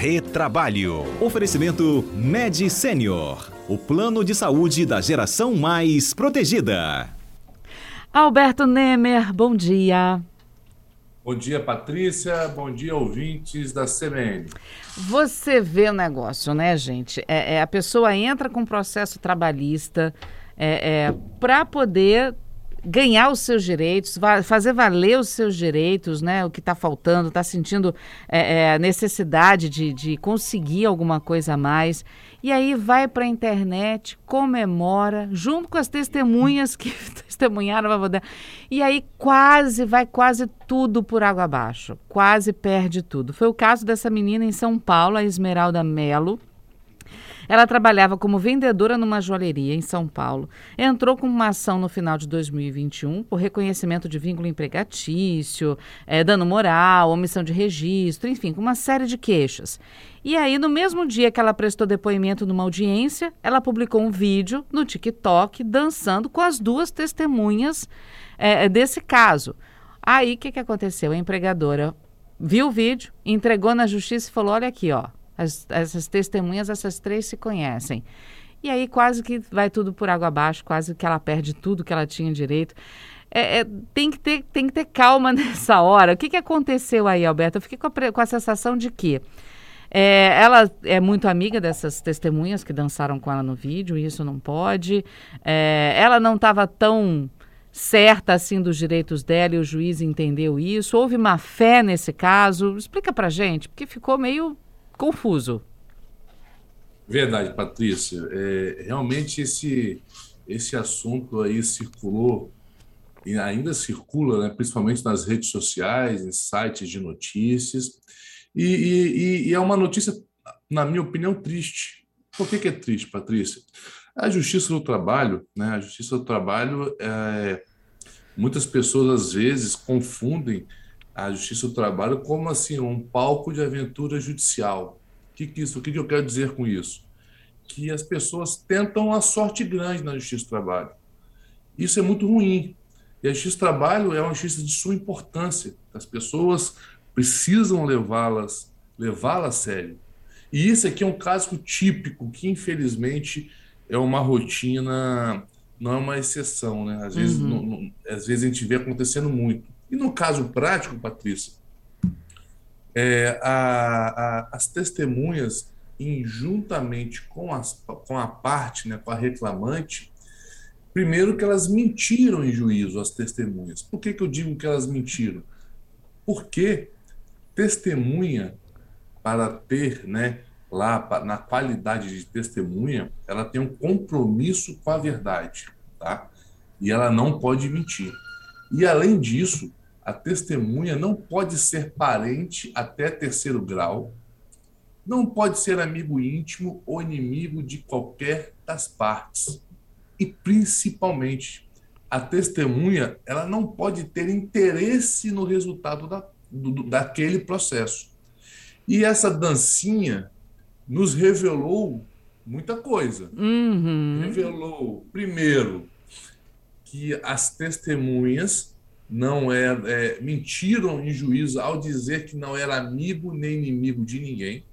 Retrabalho. Oferecimento Med Senior. O plano de saúde da geração mais protegida. Alberto Nemer, bom dia. Bom dia, Patrícia. Bom dia, ouvintes da CBN. Você vê o negócio, né, gente? É, é a pessoa entra com processo trabalhista é, é para poder ganhar os seus direitos, fazer valer os seus direitos, né? O que está faltando, está sentindo é, é, necessidade de, de conseguir alguma coisa a mais. E aí vai para a internet, comemora, junto com as testemunhas que testemunharam poder. E aí quase, vai quase tudo por água abaixo. Quase perde tudo. Foi o caso dessa menina em São Paulo, a Esmeralda Melo ela trabalhava como vendedora numa joalheria em São Paulo. Entrou com uma ação no final de 2021 por reconhecimento de vínculo empregatício, é, dano moral, omissão de registro, enfim, com uma série de queixas. E aí, no mesmo dia que ela prestou depoimento numa audiência, ela publicou um vídeo no TikTok dançando com as duas testemunhas é, desse caso. Aí, o que, que aconteceu? A empregadora viu o vídeo, entregou na justiça e falou: olha aqui, ó, as, essas testemunhas, essas três se conhecem. E aí quase que vai tudo por água abaixo, quase que ela perde tudo que ela tinha direito. É, é, tem, que ter, tem que ter calma nessa hora. O que, que aconteceu aí, Alberto? Eu fiquei com a, com a sensação de que é, ela é muito amiga dessas testemunhas que dançaram com ela no vídeo, e isso não pode. É, ela não estava tão certa assim dos direitos dela e o juiz entendeu isso. Houve má fé nesse caso. Explica pra gente, porque ficou meio confuso. Verdade, Patrícia. É, realmente esse, esse assunto aí circulou e ainda circula, né, principalmente nas redes sociais, em sites de notícias. E, e, e é uma notícia, na minha opinião, triste. Por que, que é triste, Patrícia? A Justiça do Trabalho, né, a Justiça do Trabalho, é, muitas pessoas às vezes confundem a Justiça do Trabalho como assim um palco de aventura judicial. O que, que isso? O que, que eu quero dizer com isso? Que as pessoas tentam a sorte grande na Justiça do Trabalho. Isso é muito ruim. E a Justiça do Trabalho é uma justiça de sua importância. As pessoas precisam levá-las levá-la a sério. E isso aqui é um caso típico que, infelizmente, é uma rotina, não é uma exceção, né? Às, uhum. vezes, não, não, às vezes a gente vê acontecendo muito. E no caso prático, Patrícia, é, a, a, as testemunhas, juntamente com, as, com a parte, né, com a reclamante, primeiro que elas mentiram em juízo, as testemunhas. Por que, que eu digo que elas mentiram? Porque testemunha, para ter né, lá na qualidade de testemunha, ela tem um compromisso com a verdade, tá? E ela não pode mentir. E além disso, a testemunha não pode ser parente até terceiro grau, não pode ser amigo íntimo ou inimigo de qualquer das partes. E principalmente, a testemunha ela não pode ter interesse no resultado da, do, daquele processo. E essa dancinha nos revelou muita coisa. Uhum. Revelou, primeiro, que as testemunhas não é, é, mentiram em juízo ao dizer que não era amigo nem inimigo de ninguém,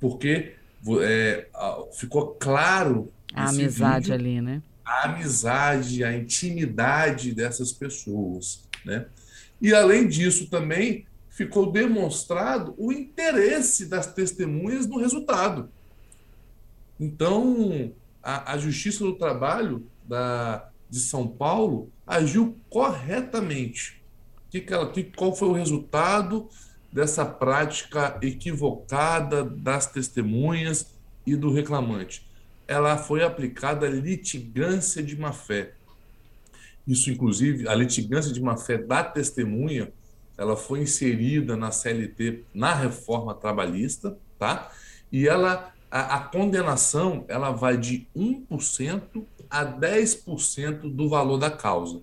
porque é, ficou claro a amizade vídeo, ali, né? A amizade, a intimidade dessas pessoas, né? E além disso também ficou demonstrado o interesse das testemunhas no resultado. Então, a, a Justiça do Trabalho da, de São Paulo agiu corretamente. Que, que, qual foi o resultado dessa prática equivocada das testemunhas e do reclamante? Ela foi aplicada litigância de má-fé. Isso, inclusive, a litigância de má-fé da testemunha, ela foi inserida na CLT, na reforma trabalhista, tá? E ela, a, a condenação, ela vai de 1% a 10% do valor da causa.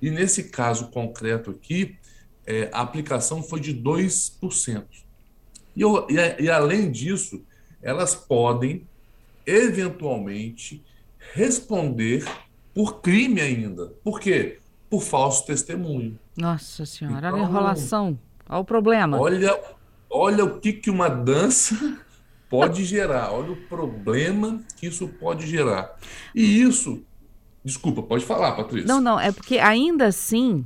E nesse caso concreto aqui, é, a aplicação foi de 2%. E, eu, e, e além disso, elas podem, eventualmente, responder por crime ainda. Por quê? Por falso testemunho. Nossa Senhora, então, olha a enrolação, olha o problema. Olha, olha o que, que uma dança pode gerar, olha o problema que isso pode gerar. E isso, desculpa, pode falar, Patrícia. Não, não, é porque ainda assim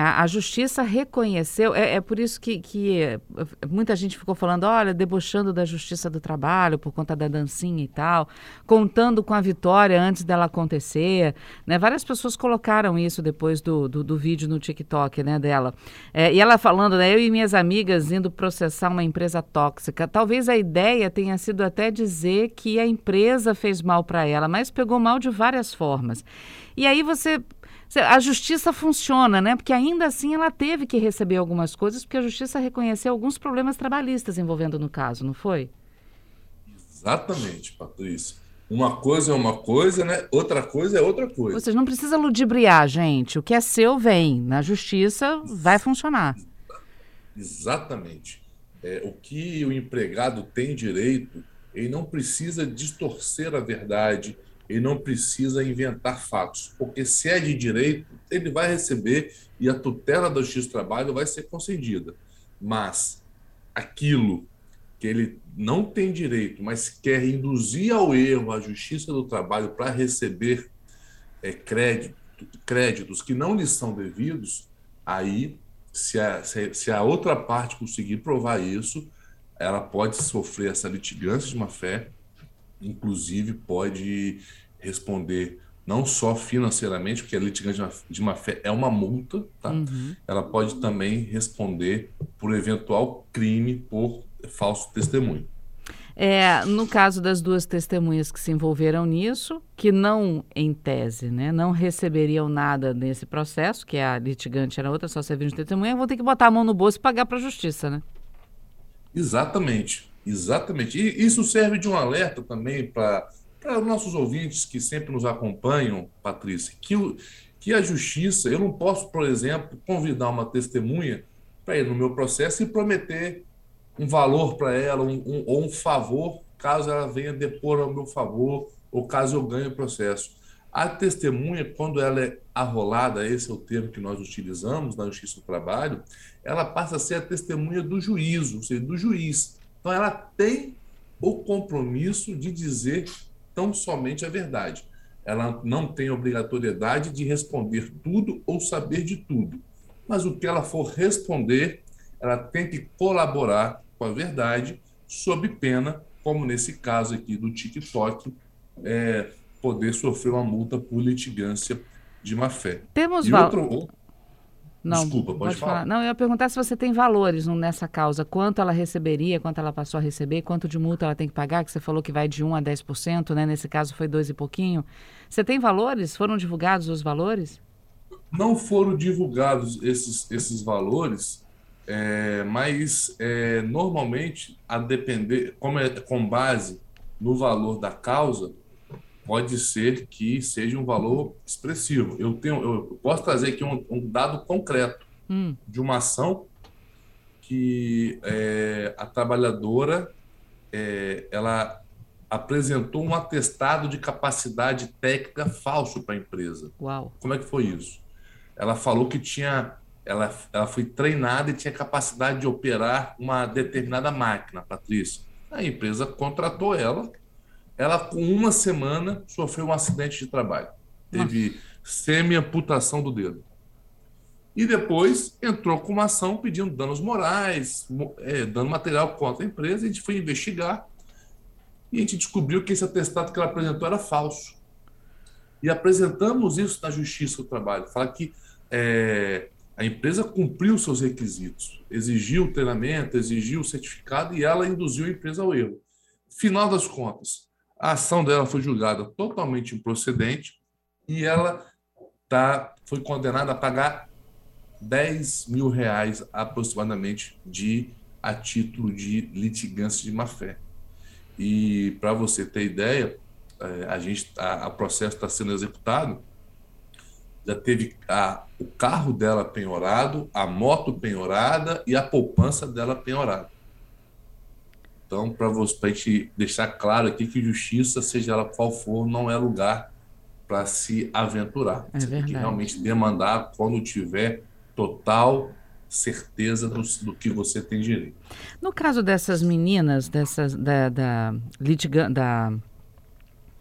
a, a justiça reconheceu, é, é por isso que, que, é, muita gente ficou falando, olha, debochando da justiça do trabalho por conta da dancinha e tal, contando com a vitória antes dela acontecer. Né? Várias pessoas colocaram isso depois do, do, do vídeo no TikTok né, dela. É, e ela falando, né, eu e minhas amigas indo processar uma empresa tóxica. Talvez a ideia tenha sido até dizer que a empresa fez mal para ela, mas pegou mal de várias formas. E aí você a justiça funciona, né? Porque ainda assim ela teve que receber algumas coisas, porque a justiça reconheceu alguns problemas trabalhistas envolvendo no caso, não foi? Exatamente, Patrícia. Uma coisa é uma coisa, né? Outra coisa é outra coisa. Vocês não precisa ludibriar, gente. O que é seu vem. Na justiça vai funcionar. Exatamente. É, o que o empregado tem direito, ele não precisa distorcer a verdade, ele não precisa inventar fatos, porque se é de direito, ele vai receber e a tutela da Justiça do Trabalho vai ser concedida. Mas aquilo que ele não tem direito, mas quer induzir ao erro a Justiça do Trabalho para receber é, crédito, créditos que não lhe são devidos, aí, se a, se a outra parte conseguir provar isso, ela pode sofrer essa litigância de má fé inclusive pode responder não só financeiramente, porque a litigante de má fé é uma multa, tá? Uhum. Ela pode também responder por eventual crime por falso testemunho. É, no caso das duas testemunhas que se envolveram nisso, que não, em tese, né, não receberiam nada nesse processo, que a litigante era outra, só servindo de testemunha, vão ter que botar a mão no bolso e pagar para a justiça, né? Exatamente. Exatamente. E isso serve de um alerta também para os nossos ouvintes que sempre nos acompanham, Patrícia, que, que a justiça, eu não posso, por exemplo, convidar uma testemunha para ir no meu processo e prometer um valor para ela, um, um, ou um favor, caso ela venha depor ao meu favor, ou caso eu ganhe o processo. A testemunha, quando ela é arrolada, esse é o termo que nós utilizamos na Justiça do Trabalho, ela passa a ser a testemunha do juízo, ou seja, do juiz. Então, ela tem o compromisso de dizer tão somente a verdade. Ela não tem obrigatoriedade de responder tudo ou saber de tudo. Mas o que ela for responder, ela tem que colaborar com a verdade, sob pena, como nesse caso aqui do TikTok, é, poder sofrer uma multa por litigância de má fé. Temos e outro, não, Desculpa, pode, pode falar. falar. Não, eu ia perguntar se você tem valores nessa causa. Quanto ela receberia, quanto ela passou a receber, quanto de multa ela tem que pagar, que você falou que vai de 1 a 10%, né? Nesse caso foi 2 e pouquinho. Você tem valores? Foram divulgados os valores? Não foram divulgados esses, esses valores, é, mas é, normalmente, a depender, como é com base no valor da causa, pode ser que seja um valor expressivo. Eu tenho, eu posso trazer aqui um, um dado concreto hum. de uma ação que é, a trabalhadora é, ela apresentou um atestado de capacidade técnica falso para a empresa. Uau. Como é que foi isso? Ela falou que tinha, ela, ela foi treinada e tinha capacidade de operar uma determinada máquina, Patrícia. A empresa contratou ela ela, com uma semana, sofreu um acidente de trabalho. Teve semi-amputação do dedo. E depois entrou com uma ação pedindo danos morais, é, dando material contra a empresa. A gente foi investigar e a gente descobriu que esse atestado que ela apresentou era falso. E apresentamos isso na Justiça do Trabalho. Fala que é, a empresa cumpriu seus requisitos, exigiu o treinamento, exigiu o certificado e ela induziu a empresa ao erro. Final das contas, a ação dela foi julgada totalmente improcedente e ela tá, foi condenada a pagar 10 mil reais aproximadamente de a título de litigância de má-fé. E para você ter ideia, é, a gente a, a processo está sendo executado, já teve a, o carro dela penhorado, a moto penhorada e a poupança dela penhorada. Então, para a gente deixar claro aqui que justiça, seja ela qual for, não é lugar para se aventurar. É Você tem que realmente demandar quando tiver total certeza do, do, que você tem direito. No caso dessas meninas, dessas da, da, litiga, da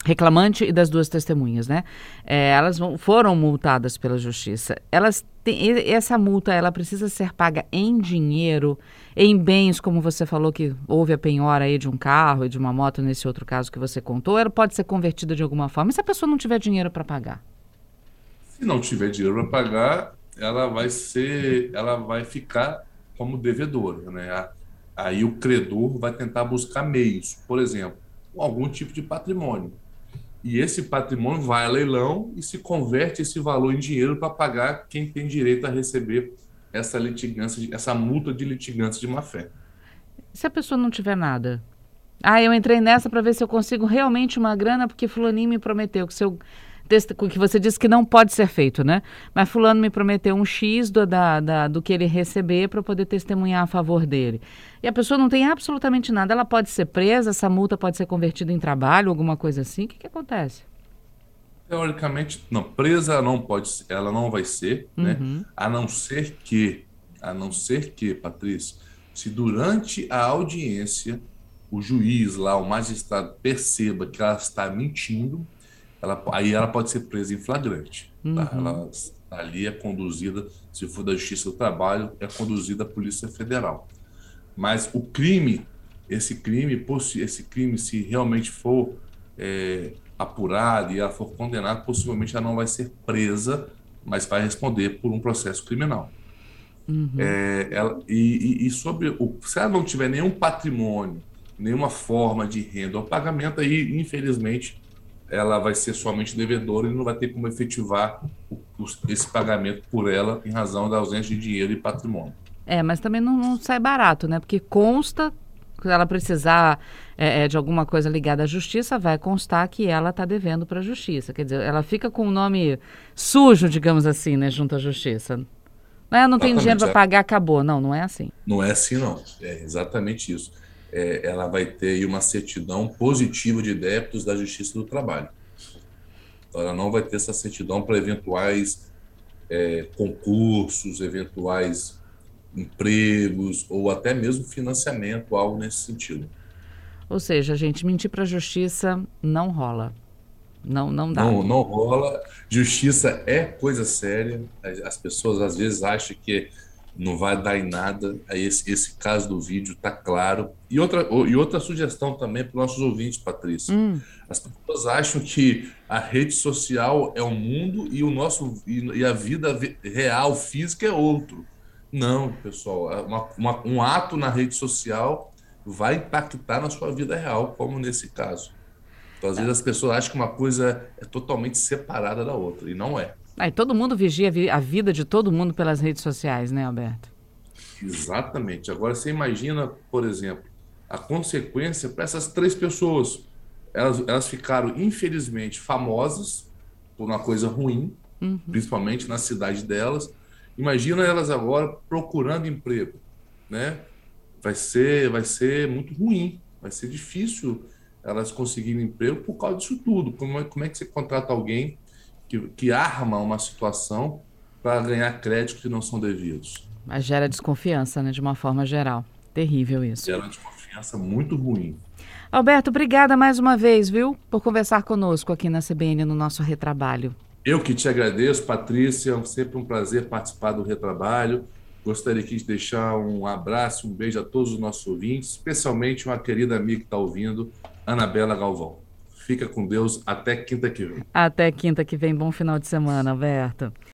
reclamante e das duas testemunhas, né? É, elas foram multadas pela justiça. Elas têm, essa multa, ela precisa ser paga em dinheiro, em bens, como você falou que houve a penhora aí de um carro e de uma moto nesse outro caso que você contou. Ela pode ser convertida de alguma forma. E se a pessoa não tiver dinheiro para pagar? Se não tiver dinheiro para pagar, ela vai ser, ela vai ficar como devedora, né? Aí o credor vai tentar buscar meios, por exemplo, algum tipo de patrimônio. E esse patrimônio vai a leilão e se converte esse valor em dinheiro para pagar quem tem direito a receber essa litigância, essa multa de litigância de má fé. Se a pessoa não tiver nada, ah, eu entrei nessa para ver se eu consigo realmente uma grana porque fulaninho me prometeu que se eu que você disse que não pode ser feito, né? Mas fulano me prometeu um X do, da, da, do que ele receber para poder testemunhar a favor dele. E a pessoa não tem absolutamente nada. Ela pode ser presa, essa multa pode ser convertida em trabalho, alguma coisa assim. O que, que acontece? Teoricamente, não. Presa não pode, ela não vai ser, né? uhum. né? A não ser que, a não ser que, Patrícia, se durante a audiência o juiz lá, o magistrado perceba que ela está mentindo, ela, aí ela pode ser presa em flagrante. Tá? Uhum. Tá? Ela ali é conduzida, se for da Justiça do Trabalho, é conduzida à Polícia Federal. Mas o crime, esse crime, esse crime, se realmente for é, apurado e ela for condenada, possivelmente ela não vai ser presa, mas vai responder por um processo criminal. Uhum. É, ela, e, e, sobre o, se ela não tiver nenhum patrimônio, nenhuma forma de renda ou pagamento, aí infelizmente ela vai ser somente devedora e não vai ter como efetivar esse pagamento por ela em razão da ausência de dinheiro e patrimônio. É, mas também não, não sai barato, né? Porque consta, se ela precisar é, é, de alguma coisa ligada à justiça, vai constar que ela está devendo para a justiça. Quer dizer, ela fica com o nome sujo, digamos assim, né, junto à justiça. Não, é, não tem dinheiro para pagar, acabou. Não, não é assim. Não é assim, não. É exatamente isso é, ela vai ter uma certidão positiva de débitos da Justiça do Trabalho. Então, ela não vai ter essa certidão para eventuais é, concursos, eventuais empregos ou até mesmo financiamento, algo nesse sentido. Ou seja, gente, mentir para a justiça não rola. Não, não dá. Não, não rola. Justiça é coisa séria. As pessoas às vezes acham que não vai dar em nada. Esse, esse caso do vídeo está claro. E outra, e outra sugestão também para os nossos ouvintes, Patrícia. Hum. As pessoas acham que a rede social é um mundo e o nosso e, a vida real, física, é outro. Não, pessoal. É uma, uma, um ato na rede social vai impactar na sua vida real, como nesse caso. Então, às vezes as pessoas acham que uma coisa é totalmente separada da outra, e não é. Aí todo mundo vigia a vida de todo mundo pelas redes sociais, né, Alberto? Exatamente. Agora você imagina, por exemplo, a consequência para essas três pessoas. Elas, elas ficaram, infelizmente, famosas por uma coisa ruim, uhum. principalmente na cidade delas. Imagina elas agora procurando emprego, né? Vai ser, vai ser muito ruim, vai ser difícil elas conseguirem emprego por causa disso tudo. Como é, como é que você contrata alguém que, que arma uma situação para ganhar créditos que não são devidos. Mas gera desconfiança, né, de uma forma geral. Terrível isso. Gera desconfiança muito ruim. Alberto, obrigada mais uma vez, viu, por conversar conosco aqui na CBN no nosso retrabalho. Eu que te agradeço, Patrícia. É sempre um prazer participar do retrabalho. Gostaria aqui de deixar um abraço, um beijo a todos os nossos ouvintes, especialmente uma querida amiga que está ouvindo, Anabela Galvão. Fica com Deus até quinta que vem. Até quinta que vem. Bom final de semana, Alberto.